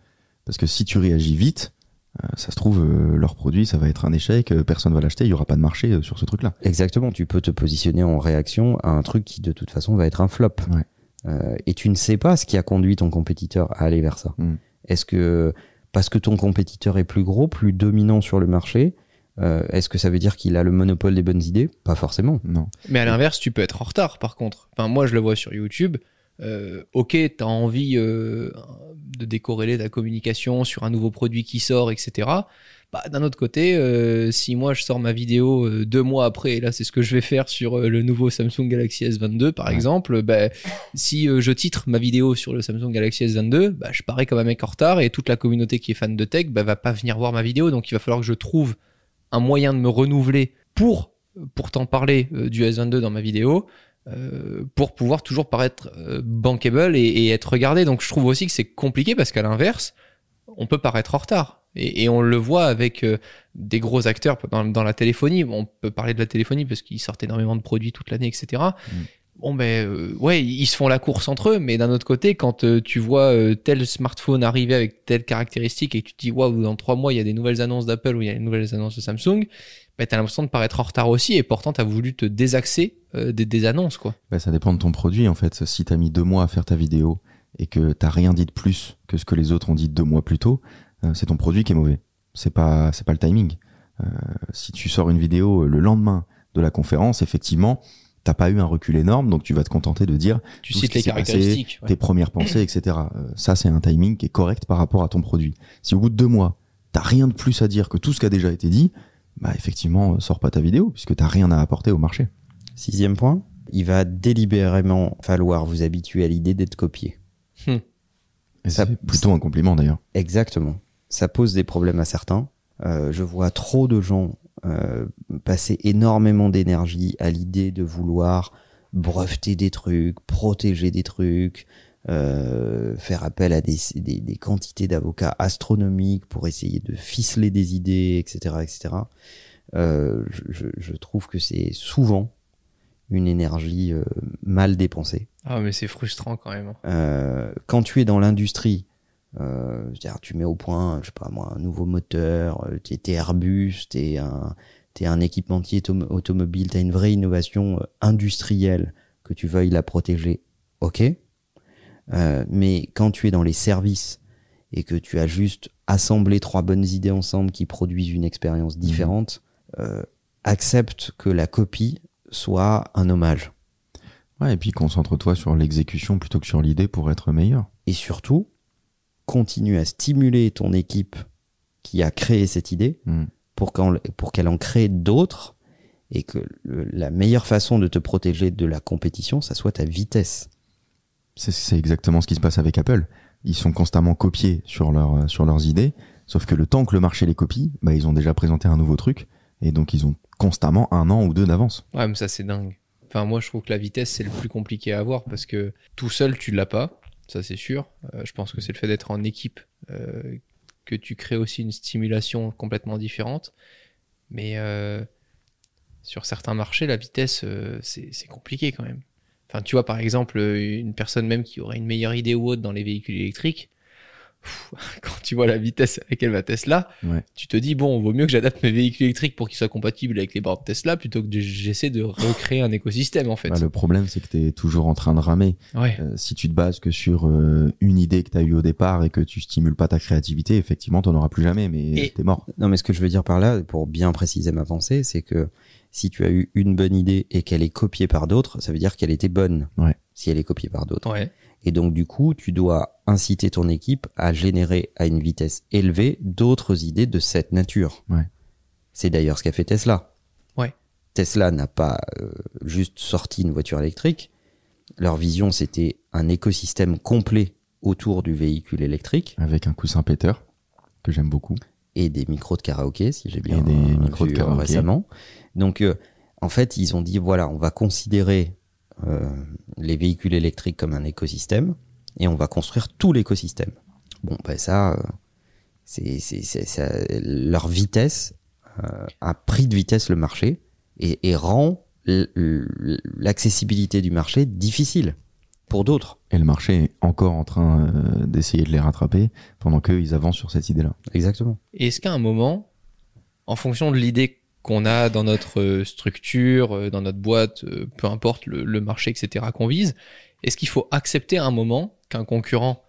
[SPEAKER 3] Parce que si tu réagis vite, euh, ça se trouve, euh, leur produit, ça va être un échec, personne va l'acheter, il y aura pas de marché sur ce truc-là.
[SPEAKER 4] Exactement, tu peux te positionner en réaction à un truc qui de toute façon va être un flop.
[SPEAKER 3] Ouais.
[SPEAKER 4] Et tu ne sais pas ce qui a conduit ton compétiteur à aller vers ça.
[SPEAKER 3] Mm.
[SPEAKER 4] Est-ce que parce que ton compétiteur est plus gros, plus dominant sur le marché, euh, est-ce que ça veut dire qu'il a le monopole des bonnes idées? Pas forcément.
[SPEAKER 3] Non.
[SPEAKER 2] Mais à l'inverse, tu peux être en retard par contre. Enfin, moi, je le vois sur YouTube. Euh, ok, t'as envie euh, de décorréler ta communication sur un nouveau produit qui sort, etc. Bah, d'un autre côté, euh, si moi je sors ma vidéo euh, deux mois après, et là c'est ce que je vais faire sur euh, le nouveau Samsung Galaxy S22 par
[SPEAKER 3] Ouais.
[SPEAKER 2] exemple, bah, si je titre ma vidéo sur le Samsung Galaxy S22, bah, je parais comme un mec en retard et toute la communauté qui est fan de tech bah, va pas venir voir ma vidéo. Donc il va falloir que je trouve un moyen de me renouveler pour pourtant parler du S22 dans ma vidéo euh, pour pouvoir toujours paraître euh, bankable et, et être regardé. Donc je trouve aussi que c'est compliqué parce qu'à l'inverse, on peut paraître en retard. Et, et on le voit avec euh, des gros acteurs dans, dans la téléphonie. On peut parler de la téléphonie parce qu'ils sortent énormément de produits toute l'année, etc. Bon ben euh, ouais, ils se font la course entre eux, mais d'un autre côté, quand euh, tu vois tel smartphone arriver avec telle caractéristique et que tu te dis waouh, dans trois mois il y a des nouvelles annonces d'Apple ou il y a des nouvelles annonces de Samsung, ben t'as l'impression de paraître en retard aussi et pourtant t'as voulu te désaxer euh, des, des annonces quoi.
[SPEAKER 3] Bah, ça dépend de ton produit en fait. Si t'as mis deux mois à faire ta vidéo et que t'as rien dit de plus que ce que les autres ont dit deux mois plus tôt, c'est ton produit qui est mauvais. C'est pas, c'est pas le timing. Euh, si tu sors une vidéo euh, le lendemain de la conférence, effectivement, t'as pas eu un recul énorme, donc tu vas te contenter de dire
[SPEAKER 2] Tu
[SPEAKER 3] Tout ce
[SPEAKER 2] cites
[SPEAKER 3] qui
[SPEAKER 2] les
[SPEAKER 3] passé,
[SPEAKER 2] caractéristiques. ouais.
[SPEAKER 3] tes premières pensées, etc. Euh, ça, c'est un timing qui est correct par rapport à ton produit. Si au bout de deux mois, t'as rien de plus à dire que tout ce qui a déjà été dit, bah effectivement, euh, sors pas ta vidéo puisque t'as rien à apporter au marché.
[SPEAKER 4] Sixième point, il va délibérément falloir vous habituer à l'idée d'être copié.
[SPEAKER 3] Et
[SPEAKER 4] Ça-
[SPEAKER 3] c'est plutôt un compliment d'ailleurs.
[SPEAKER 4] Exactement. Ça pose des problèmes à certains. Euh, je vois trop de gens euh, passer énormément d'énergie à l'idée de vouloir breveter des trucs, protéger des trucs, euh, faire appel à des, des, des quantités d'avocats astronomiques pour essayer de ficeler des idées, etc., etc. Je, je- trouve que c'est souvent une énergie mal dépensée.
[SPEAKER 2] Ah mais c'est frustrant quand même. hein.
[SPEAKER 4] Quand tu es dans l'industrie, euh, c'est-à-dire tu mets au point, je sais pas moi, un nouveau moteur, euh, t'es t'es Airbus, t'es un, t'es un équipementier autom- automobile, t'as une vraie innovation euh, industrielle que tu veuilles la protéger, ok? Euh, mais quand tu es dans les services et que tu as juste assemblé trois bonnes idées ensemble qui produisent une expérience différente, euh, accepte que la copie soit un hommage.
[SPEAKER 3] Ouais, et puis concentre-toi sur l'exécution plutôt que sur l'idée pour être meilleur.
[SPEAKER 4] et surtout, continue à stimuler ton équipe qui a créé cette idée
[SPEAKER 3] Mm.
[SPEAKER 4] pour qu'en- pour qu'elle en crée d'autres et que le- la meilleure façon de te protéger de la compétition, ça soit ta vitesse.
[SPEAKER 3] C'est- C'est exactement ce qui se passe avec Apple. Ils sont constamment copiés sur, leur, euh, sur leurs idées, sauf que le temps que le marché les copie, bah, ils ont déjà présenté un nouveau truc, et donc ils ont constamment un an ou deux d'avance.
[SPEAKER 2] Ouais, mais ça c'est dingue. Enfin, moi je trouve que la vitesse c'est le plus compliqué à avoir parce que tout seul tu l'as pas, ça c'est sûr. Euh, je pense que c'est le fait d'être en équipe euh, que tu crées aussi une stimulation complètement différente. Mais euh, sur certains marchés, la vitesse c'est compliqué quand même. Enfin, tu vois par exemple une personne même qui aurait une meilleure idée ou autre dans les véhicules électriques. Quand tu vois la vitesse à laquelle va Tesla,
[SPEAKER 3] Ouais.
[SPEAKER 2] tu te dis bon, vaut mieux que j'adapte mes véhicules électriques pour qu'ils soient compatibles avec les bornes Tesla plutôt que j'essaie de recréer un écosystème en fait.
[SPEAKER 3] Bah, le problème, c'est que tu es toujours en train de ramer.
[SPEAKER 2] Ouais.
[SPEAKER 3] Euh, si tu te bases que sur euh, une idée que tu as eue au départ et que tu stimules pas ta créativité, effectivement, tu auras plus jamais, mais
[SPEAKER 2] Et-
[SPEAKER 3] t'es mort.
[SPEAKER 4] Non, mais ce que je veux dire par là, pour bien préciser ma pensée, c'est que si tu as eu une bonne idée et qu'elle est copiée par d'autres, ça veut dire qu'elle était bonne.
[SPEAKER 3] Ouais.
[SPEAKER 4] Si elle est copiée par d'autres.
[SPEAKER 2] Ouais.
[SPEAKER 4] Et donc, du coup, tu dois inciter ton équipe à générer à une vitesse élevée d'autres idées de cette nature.
[SPEAKER 3] Ouais.
[SPEAKER 4] C'est d'ailleurs ce qu'a fait Tesla.
[SPEAKER 2] Ouais.
[SPEAKER 4] Tesla n'a pas euh, juste sorti une voiture électrique. Leur vision, c'était un écosystème complet autour du véhicule électrique
[SPEAKER 3] Avec un coussin péteur que j'aime beaucoup.
[SPEAKER 4] et des micros de karaoké, si j'ai bien
[SPEAKER 3] Et des
[SPEAKER 4] euh,
[SPEAKER 3] micros de
[SPEAKER 4] vu, euh,
[SPEAKER 3] karaoké.
[SPEAKER 4] récemment. Donc, euh, en fait, ils ont dit voilà, on va considérer les véhicules électriques comme un écosystème et on va construire tout l'écosystème. Bon, ben ça, euh, c'est c'est c'est ça- leur vitesse euh, a pris de vitesse le marché et, et rend l'accessibilité du marché difficile pour d'autres.
[SPEAKER 3] Et le marché est encore en train euh, d'essayer de les rattraper pendant qu'ils avancent sur cette idée-là.
[SPEAKER 4] Exactement.
[SPEAKER 2] Et est-ce qu'à un moment, en fonction de l'idée qu'on a dans notre euh, structure, euh, dans notre boîte, euh, peu importe le, marché, etc., qu'on vise, est-ce qu'il faut accepter à un moment qu'un concurrent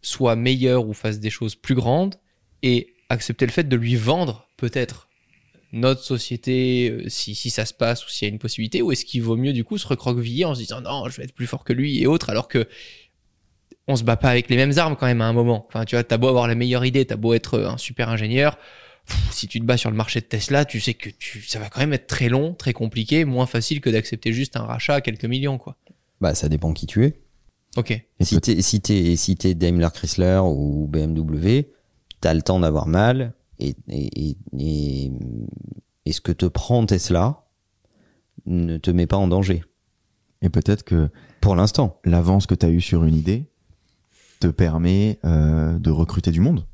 [SPEAKER 2] soit meilleur ou fasse des choses plus grandes et accepter le fait de lui vendre peut-être notre société si, si ça se passe ou s'il y a une possibilité ou est-ce qu'il vaut mieux du coup se recroqueviller en se disant non je vais être plus fort que lui et autres alors que on se bat pas avec les mêmes armes quand même à un moment enfin tu vois t'as beau avoir la meilleure idée t'as beau être un super ingénieur si tu te bats sur le marché de Tesla tu sais que tu ça va quand même être très long très compliqué moins facile que d'accepter juste un rachat à quelques millions quoi
[SPEAKER 4] Bah, ça dépend qui tu es.
[SPEAKER 2] ok
[SPEAKER 3] Et
[SPEAKER 4] si t'es si t'es si t'es Daimler Chrysler ou BMW, t'as le temps d'avoir mal et et, et et et ce que te prend Tesla ne te met pas en danger
[SPEAKER 3] Et peut-être que
[SPEAKER 4] pour l'instant.
[SPEAKER 3] l'avance que tu as eue sur une idée te permet euh, de recruter du monde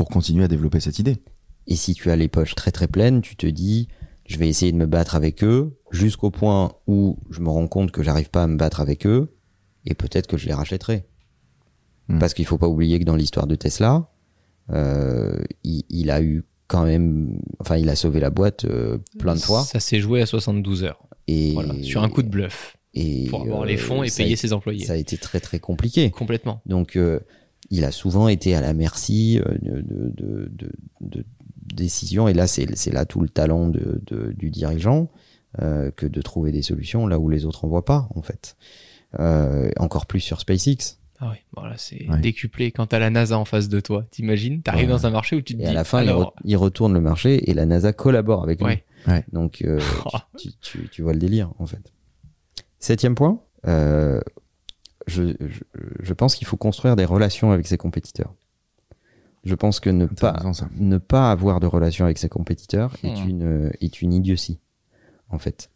[SPEAKER 3] pour continuer à développer cette idée.
[SPEAKER 4] Et si tu as les poches très très pleines, tu te dis je vais essayer de me battre avec eux jusqu'au point où je me rends compte que j'arrive pas à me battre avec eux et peut-être que je les rachèterai.
[SPEAKER 3] Hmm.
[SPEAKER 4] Parce qu'il faut pas oublier que dans l'histoire de Tesla, euh, il, il a eu quand même, enfin il a sauvé la boîte euh, plein de fois.
[SPEAKER 2] ça s'est joué à 72 heures
[SPEAKER 4] Et
[SPEAKER 2] voilà sur un coup de bluff
[SPEAKER 4] et,
[SPEAKER 2] pour avoir
[SPEAKER 4] euh,
[SPEAKER 2] les fonds et
[SPEAKER 4] a
[SPEAKER 2] payer
[SPEAKER 4] été-
[SPEAKER 2] ses employés
[SPEAKER 4] Ça a été très très compliqué.
[SPEAKER 2] complètement
[SPEAKER 4] Donc, euh, il a souvent été à la merci euh, de, de, de, de- de décisions. Et là, c'est c'est là tout le talent de, de- du dirigeant euh, que de trouver des solutions là où les autres en voient pas, en fait. Euh, encore plus sur SpaceX.
[SPEAKER 2] Ah oui, voilà, c'est
[SPEAKER 3] Ouais.
[SPEAKER 2] décuplé. Quand t'as la NASA en face de toi, t'imagines, t'arrives
[SPEAKER 4] Ouais.
[SPEAKER 2] dans un marché où tu te
[SPEAKER 4] Et
[SPEAKER 2] dis,
[SPEAKER 4] à la fin, il,
[SPEAKER 2] alors,
[SPEAKER 4] re- il retourne le marché et la NASA collabore avec lui.
[SPEAKER 2] Ouais.
[SPEAKER 3] Ouais.
[SPEAKER 4] Donc, euh, tu, tu, tu vois le délire, en fait. Septième point, euh, je, je, je pense qu'il faut construire des relations avec ses compétiteurs. Je pense que ne pas, ne avoir de relation avec ses compétiteurs est
[SPEAKER 2] Hmm.
[SPEAKER 4] une est une idiotie en fait.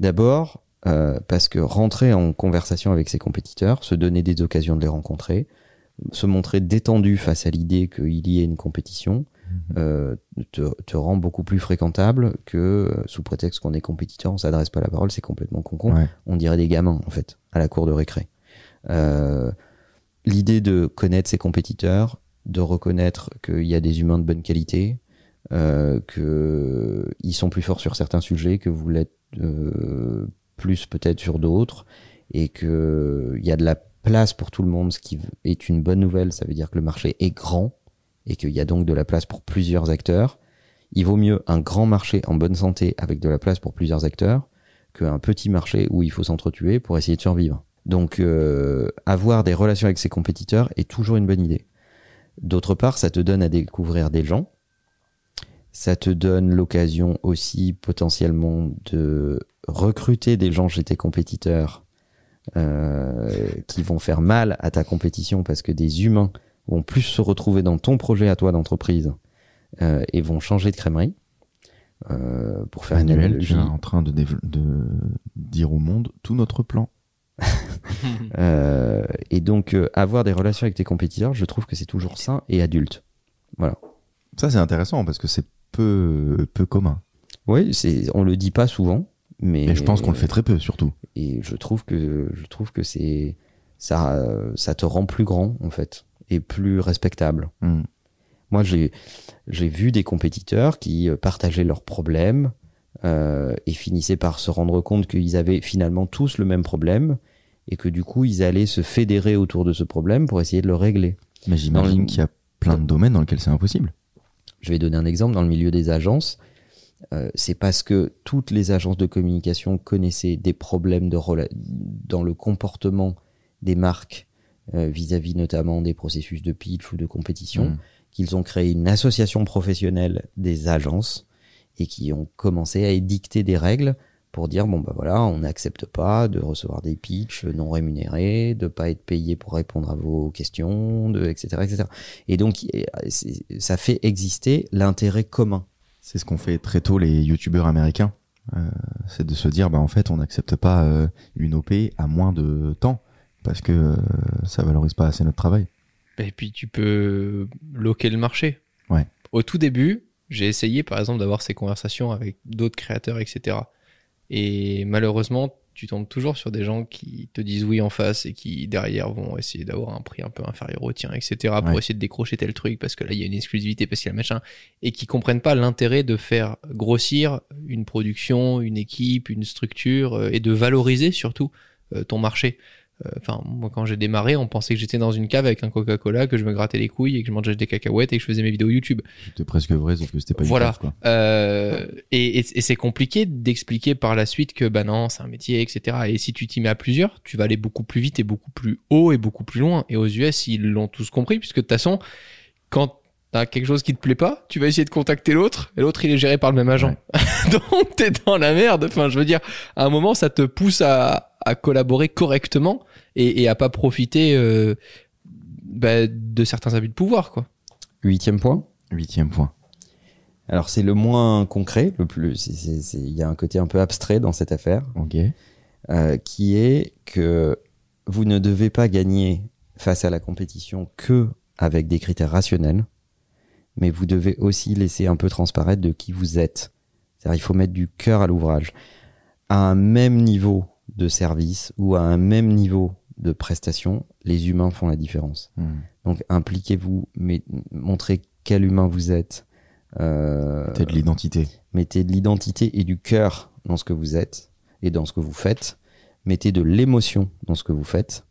[SPEAKER 4] D'abord euh, parce que rentrer en conversation avec ses compétiteurs, se donner des occasions de les rencontrer, se montrer détendu face à l'idée qu'il y ait une compétition, euh, te, te rend beaucoup plus fréquentable que euh, sous prétexte qu'on est compétiteur, on s'adresse pas la parole, c'est complètement con
[SPEAKER 3] Ouais.
[SPEAKER 4] on dirait des gamins en fait à la cour de récré. Euh, L'idée de connaître ses compétiteurs, de reconnaître qu'il y a des humains de bonne qualité, euh, que ils sont plus forts sur certains sujets, que vous l'êtes euh, plus peut-être sur d'autres, et que il y a de la place pour tout le monde, ce qui est une bonne nouvelle. Ça veut dire que le marché est grand et qu'il y a donc de la place pour plusieurs acteurs. Il vaut mieux un grand marché en bonne santé avec de la place pour plusieurs acteurs qu'un petit marché où il faut s'entretuer pour essayer de survivre. Donc euh, avoir des relations avec ses compétiteurs est toujours une bonne idée. D'autre part, ça te donne à découvrir des gens. Ça te donne l'occasion aussi potentiellement de recruter des gens chez tes compétiteurs euh, qui vont faire mal à ta compétition parce que des humains vont plus se retrouver dans ton projet à toi d'entreprise euh, et vont changer de crèmerie. Euh, pour faire une
[SPEAKER 3] Manuel, tu
[SPEAKER 4] analogie.
[SPEAKER 3] en train de, de dire au monde tout notre plan.
[SPEAKER 4] Euh, et donc, euh, avoir des relations avec tes compétiteurs, je trouve que c'est toujours sain et adulte. Voilà.
[SPEAKER 3] Ça, c'est intéressant parce que c'est peu, peu commun.
[SPEAKER 4] Oui, on le dit pas souvent, mais.
[SPEAKER 3] Je pense qu'on le fait très peu, surtout.
[SPEAKER 4] Et je trouve que, je trouve que c'est, ça, ça te rend plus grand, en fait, et plus respectable.
[SPEAKER 3] Hmm.
[SPEAKER 4] Moi, j'ai, j'ai vu des compétiteurs qui euh, partageaient leurs problèmes, euh, et finissaient par se rendre compte qu'ils avaient finalement tous le même problème, et que du coup, ils allaient se fédérer autour de ce problème pour essayer de le régler.
[SPEAKER 3] Mais j'imagine qu'il y a plein de domaines dans lesquels c'est impossible.
[SPEAKER 4] Je vais donner un exemple dans le milieu des agences. Euh, c'est parce que toutes les agences de communication connaissaient des problèmes de dans le comportement des marques euh, vis-à-vis notamment des processus de pitch ou de compétition
[SPEAKER 3] Mm.
[SPEAKER 4] qu'ils ont créé une association professionnelle des agences et qui ont commencé à édicter des règles pour dire bon bah voilà, on n'accepte pas de recevoir des pitchs non rémunérés, de pas être payé pour répondre à vos questions, de etc etc. Et donc c'est- ça fait exister l'intérêt commun.
[SPEAKER 3] C'est ce qu'ont fait très tôt les youtubeurs américains. Euh, c'est de se dire, bah en fait, on n'accepte pas euh, une OP à moins de temps parce que euh, ça valorise pas assez notre travail.
[SPEAKER 2] Et puis tu peux loquer le marché.
[SPEAKER 3] Ouais.
[SPEAKER 2] Au tout début, j'ai essayé par exemple d'avoir ces conversations avec d'autres créateurs, etc. Et malheureusement, tu tombes toujours sur des gens qui te disent oui en face et qui derrière vont essayer d'avoir un prix un peu inférieur au tien, etc. pour
[SPEAKER 3] Ouais.
[SPEAKER 2] essayer de décrocher tel truc parce que là il y a une exclusivité, parce qu'il y a machin, et qui comprennent pas l'intérêt de faire grossir une production, une équipe, une structure euh, et de valoriser surtout euh, ton marché. Euh, Enfin, moi, quand j'ai démarré, on pensait que j'étais dans une cave avec un Coca-Cola, que je me grattais les couilles et que je mangeais des cacahuètes et que je faisais mes vidéos YouTube.
[SPEAKER 3] C'était presque vrai, sauf que c'était pas une
[SPEAKER 2] Voilà.
[SPEAKER 3] cave, quoi.
[SPEAKER 2] Euh, et et- et c'est compliqué d'expliquer par la suite que, bah non, c'est un métier, etc. Et si tu t'y mets à plusieurs, tu vas aller beaucoup plus vite et beaucoup plus haut et beaucoup plus loin. Et aux US, ils l'ont tous compris, puisque de toute façon, quand t'as quelque chose qui te plaît pas, tu vas essayer de contacter l'autre, et l'autre, il est géré par le même agent. Donc, t'es dans la merde. Enfin, je veux dire, à un moment, ça te pousse à, à collaborer correctement et, et à pas profiter euh, bah, de certains abus de pouvoir, quoi.
[SPEAKER 4] Huitième point.
[SPEAKER 3] Huitième point.
[SPEAKER 4] Alors c'est le moins concret, le plus. Il y a un côté un peu abstrait dans cette affaire. Euh, qui est que vous ne devez pas gagner face à la compétition que avec des critères rationnels, mais vous devez aussi laisser un peu transparaître de qui vous êtes. C'est-à-dire, il faut mettre du cœur à l'ouvrage. À un même niveau de service ou à un même niveau de prestation, les humains font la différence.
[SPEAKER 3] Hmm.
[SPEAKER 4] Donc, impliquez-vous, mais montrez quel humain vous êtes. Euh,
[SPEAKER 3] Peut-être de l'identité.
[SPEAKER 4] mettez de l'identité et du cœur dans ce que vous êtes et dans ce que vous faites. Mettez de l'émotion dans ce que vous faites.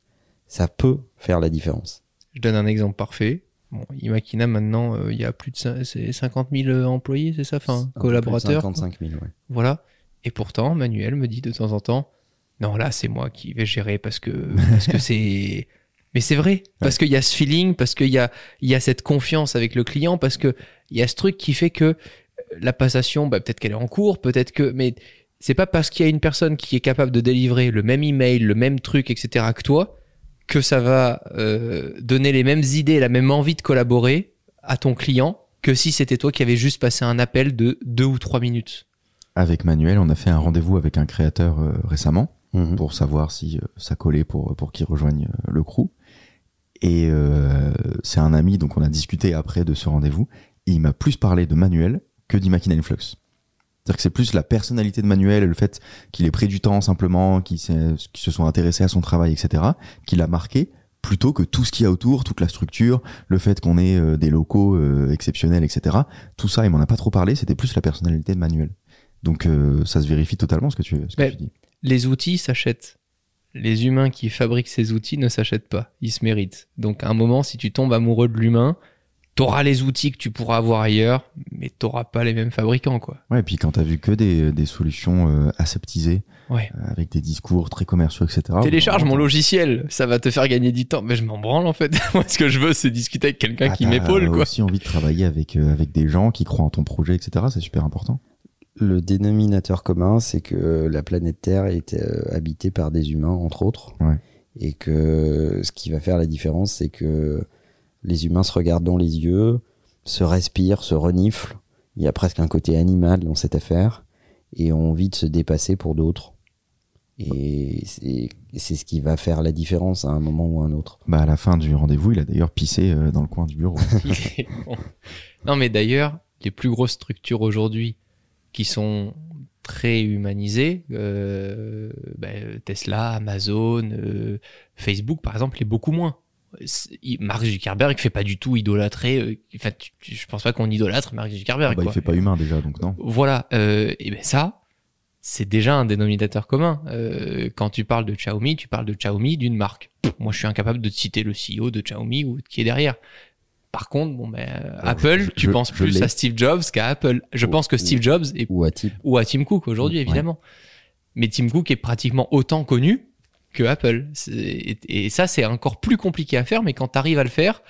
[SPEAKER 4] Ça peut faire la différence.
[SPEAKER 2] Je donne un exemple parfait. Bon, Imakina, maintenant, euh, il y a plus de cin- c'est 50 000 employés, c'est ça? Enfin, collaborateurs?
[SPEAKER 4] 55 000, ouais.
[SPEAKER 2] Voilà. Et pourtant, Manuel me dit de temps en temps, non, là, c'est moi qui vais gérer parce que, parce que c'est... Mais c'est vrai, parce qu'il y a ce feeling, parce qu'il y a, il y a cette confiance avec le client, parce que il y a ce truc qui fait que la passation, bah, peut-être qu'elle est en cours, peut-être que... Mais c'est pas parce qu'il y a une personne qui est capable de délivrer le même email, le même truc, etc. que toi, que ça va euh, donner les mêmes idées, la même envie de collaborer à ton client que si c'était toi qui avais juste passé un appel de deux ou trois minutes.
[SPEAKER 3] Avec Manuel, on a fait un rendez-vous avec un créateur euh, récemment
[SPEAKER 4] Mhm.
[SPEAKER 3] pour savoir si euh, ça collait pour, pour qu'il rejoigne euh, le crew. Et euh, c'est un ami, donc on a discuté après de ce rendez-vous. Et il m'a plus parlé de Manuel que d'Imakina Influx. C'est-à-dire que c'est plus la personnalité de Manuel, le fait qu'il ait pris du temps simplement, qu'il s'est- qu'il se soit intéressé à son travail, etc., qui l'a marqué, plutôt que tout ce qu'il y a autour, toute la structure, le fait qu'on ait euh, des locaux euh, exceptionnels, etc. Tout ça, il m'en a pas trop parlé, c'était plus la personnalité de Manuel. Donc euh, ça se vérifie totalement ce que tu, ce que tu dis.
[SPEAKER 2] Les outils s'achètent. Les humains qui fabriquent ces outils ne s'achètent pas. Ils se méritent. Donc, à un moment, si tu tombes amoureux de l'humain, t'auras les outils que tu pourras avoir ailleurs, mais t'auras pas les mêmes fabricants, quoi.
[SPEAKER 3] Ouais, et puis quand t'as vu que des, des solutions euh, aseptisées,
[SPEAKER 2] Ouais.
[SPEAKER 3] euh, avec des discours très commerciaux, etc.
[SPEAKER 2] Télécharge mon logiciel, ça va te faire gagner du temps. Mais je m'en branle, en fait. Moi, ce que je veux, c'est discuter avec quelqu'un
[SPEAKER 3] ah,
[SPEAKER 2] qui m'épaule, quoi.
[SPEAKER 3] aussi envie de travailler avec, euh, avec des gens qui croient en ton projet, etc. C'est super important.
[SPEAKER 4] Le dénominateur commun, c'est que la planète Terre est euh, habitée par des humains, entre autres.
[SPEAKER 3] Ouais.
[SPEAKER 4] Et que ce qui va faire la différence, c'est que les humains se regardent dans les yeux, se respirent, se reniflent. Il y a presque un côté animal dans cette affaire. Et ont envie de se dépasser pour d'autres. Et c'est ce qui va faire la différence à un moment ou à un autre.
[SPEAKER 3] Bah, à la fin du rendez-vous, il a d'ailleurs pissé euh, dans le coin du bureau.
[SPEAKER 2] Non, mais d'ailleurs, les plus grosses structures aujourd'hui qui sont très humanisées, euh, ben, Tesla, Amazon, euh, Facebook, par exemple, est beaucoup moins. Mark Zuckerberg fait pas du tout idolâtrer. euh, Enfin, tu- tu- je pense pas qu'on idolâtre Mark Zuckerberg.
[SPEAKER 3] Ah bah, il fait pas humain déjà, donc non.
[SPEAKER 2] Voilà. Euh, et ben ça, c'est déjà un dénominateur commun. Euh, quand tu parles de Xiaomi, tu parles de Xiaomi d'une marque. Pff, Moi, je suis incapable de te citer le CEO de Xiaomi ou qui est derrière. Par contre, bon, ben, euh, Apple,
[SPEAKER 3] je-
[SPEAKER 2] tu
[SPEAKER 3] je-
[SPEAKER 2] penses
[SPEAKER 3] je
[SPEAKER 2] plus à Steve Jobs qu'à Apple. Je
[SPEAKER 4] Ou-
[SPEAKER 2] pense que Steve Jobs est,
[SPEAKER 4] Ou à type.
[SPEAKER 2] ou à Tim Cook aujourd'hui,
[SPEAKER 3] Ouais.
[SPEAKER 2] évidemment. Mais Tim Cook est pratiquement autant connu que Apple. Et, et ça, c'est encore plus compliqué à faire, mais quand tu arrives à le faire,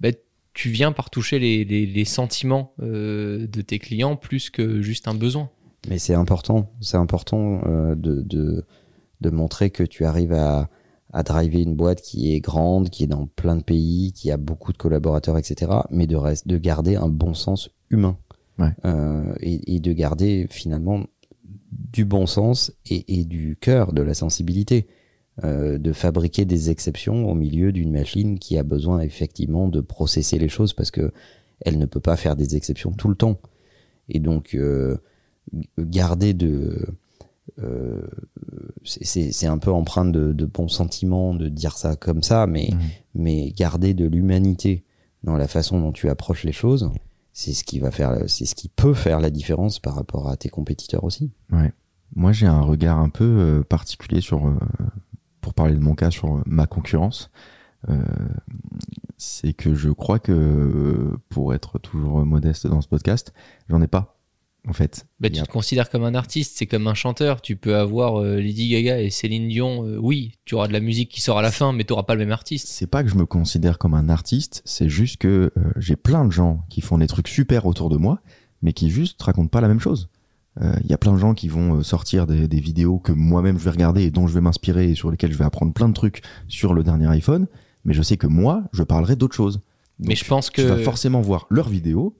[SPEAKER 2] ben, tu viens par toucher les, les, les sentiments euh, de tes clients plus que juste un besoin.
[SPEAKER 4] Mais c'est important, c'est important euh, de, de, de montrer que tu arrives à, à driver une boîte qui est grande, qui est dans plein de pays, qui a beaucoup de collaborateurs, etc. Mais de, reste, de garder un bon sens humain.
[SPEAKER 3] Ouais.
[SPEAKER 4] Euh, et, et de garder finalement du bon sens et, et du cœur, de la sensibilité. Euh, de fabriquer des exceptions au milieu d'une machine qui a besoin effectivement de processer les choses parce que elle ne peut pas faire des exceptions tout le temps. Et donc euh, garder de euh, c'est un peu empreint de, de bons sentiments de dire ça comme ça, mais
[SPEAKER 3] Mhm.
[SPEAKER 4] mais garder de l'humanité dans la façon dont tu approches les choses, c'est ce qui va faire, c'est ce qui peut faire la différence par rapport à tes compétiteurs aussi.
[SPEAKER 3] Ouais. Moi, j'ai un regard un peu euh, particulier sur, euh, pour parler de mon cas, sur ma concurrence. C'est que je crois que, pour être toujours modeste dans ce podcast, j'en ai pas, en fait.
[SPEAKER 2] Bah, tu
[SPEAKER 3] a-
[SPEAKER 2] te considères comme un artiste, c'est comme un chanteur. Tu peux avoir euh, Lady Gaga et Céline Dion. euh, oui, tu auras de la musique qui sort à la fin, mais tu n'auras pas le même artiste.
[SPEAKER 3] C'est pas que je me considère comme un artiste, c'est juste que euh, j'ai plein de gens qui font des trucs super autour de moi, mais qui juste racontent pas la même chose. Euh, Il y a plein de gens qui vont euh, sortir des, des vidéos que moi-même je vais regarder et dont je vais m'inspirer et sur lesquelles je vais apprendre plein de trucs sur le dernier iPhone, mais je sais que moi, je parlerai d'autres choses.
[SPEAKER 2] mais je pense que
[SPEAKER 3] Tu vas forcément voir leur vidéo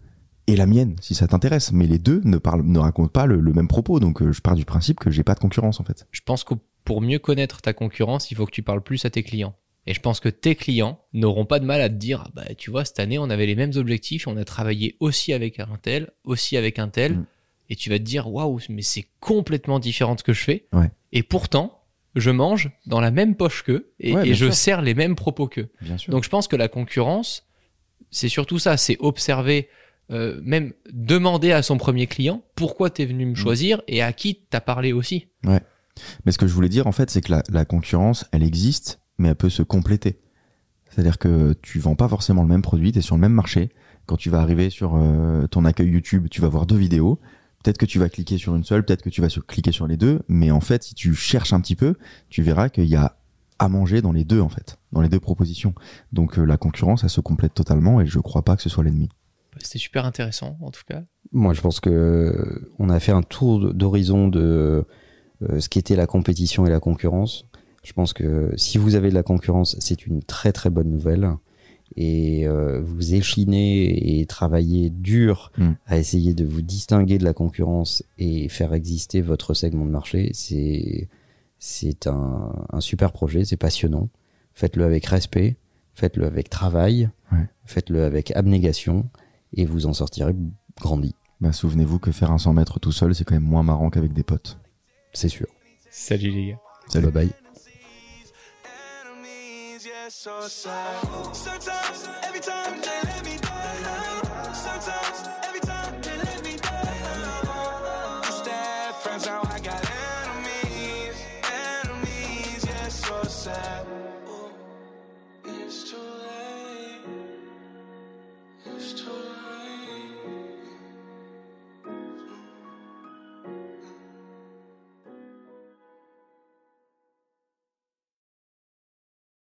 [SPEAKER 3] et la mienne si ça t'intéresse, mais les deux ne parlent, ne racontent pas le, le même propos, donc euh, je pars du principe que j'ai pas de concurrence en fait.
[SPEAKER 2] je pense que pour mieux connaître ta concurrence, il faut que tu parles plus à tes clients. Et je pense que tes clients n'auront pas de mal à te dire, ah bah, tu vois, cette année, on avait les mêmes objectifs, on a travaillé aussi avec un tel, aussi avec un tel,
[SPEAKER 3] Mm.
[SPEAKER 2] et tu vas te dire, waouh, mais c'est complètement différent de ce que je fais.
[SPEAKER 3] Ouais.
[SPEAKER 2] Et pourtant, je mange dans la même poche qu'eux, et,
[SPEAKER 3] Ouais,
[SPEAKER 2] et je
[SPEAKER 3] sûr.
[SPEAKER 2] sers les mêmes propos qu'eux. Donc je pense que la concurrence, c'est surtout ça, c'est observer, euh, même demander à son premier client pourquoi t'es venu me choisir et à qui t'as parlé aussi.
[SPEAKER 3] Mais ce que je voulais dire, en fait, c'est que la, la concurrence, elle existe, mais elle peut se compléter. C'est-à-dire que tu vends pas forcément le même produit, tu es sur le même marché. Quand tu vas arriver sur euh, ton accueil YouTube, tu vas voir deux vidéos. Peut-être que tu vas cliquer sur une seule, peut-être que tu vas sur- cliquer sur les deux. Mais en fait, si tu cherches un petit peu, tu verras qu'il y a à manger dans les deux, en fait, dans les deux propositions. Donc euh, la concurrence, elle se complète totalement et je crois pas que ce soit l'ennemi.
[SPEAKER 2] C'était super intéressant en tout cas.
[SPEAKER 4] Moi, je pense que on a fait un tour d'horizon de euh, ce qu'était la compétition et la concurrence. Je pense que si vous avez de la concurrence, c'est une très très bonne nouvelle. Et euh, vous échinez et travaillez dur
[SPEAKER 3] Mm.
[SPEAKER 4] à essayer de vous distinguer de la concurrence et faire exister votre segment de marché. C'est c'est un, un super projet, c'est passionnant. Faites-le avec respect, faites-le avec travail,
[SPEAKER 3] Ouais.
[SPEAKER 4] faites-le avec abnégation et vous en sortirez grandi,
[SPEAKER 3] Bah, souvenez-vous que faire un 100 mètres tout seul, c'est quand même moins marrant qu'avec des potes.
[SPEAKER 4] c'est sûr.
[SPEAKER 2] Salut les gars.
[SPEAKER 3] Salut.
[SPEAKER 4] Bye bye.
[SPEAKER 1] enemies, yeah, so sad. Sometimes, every time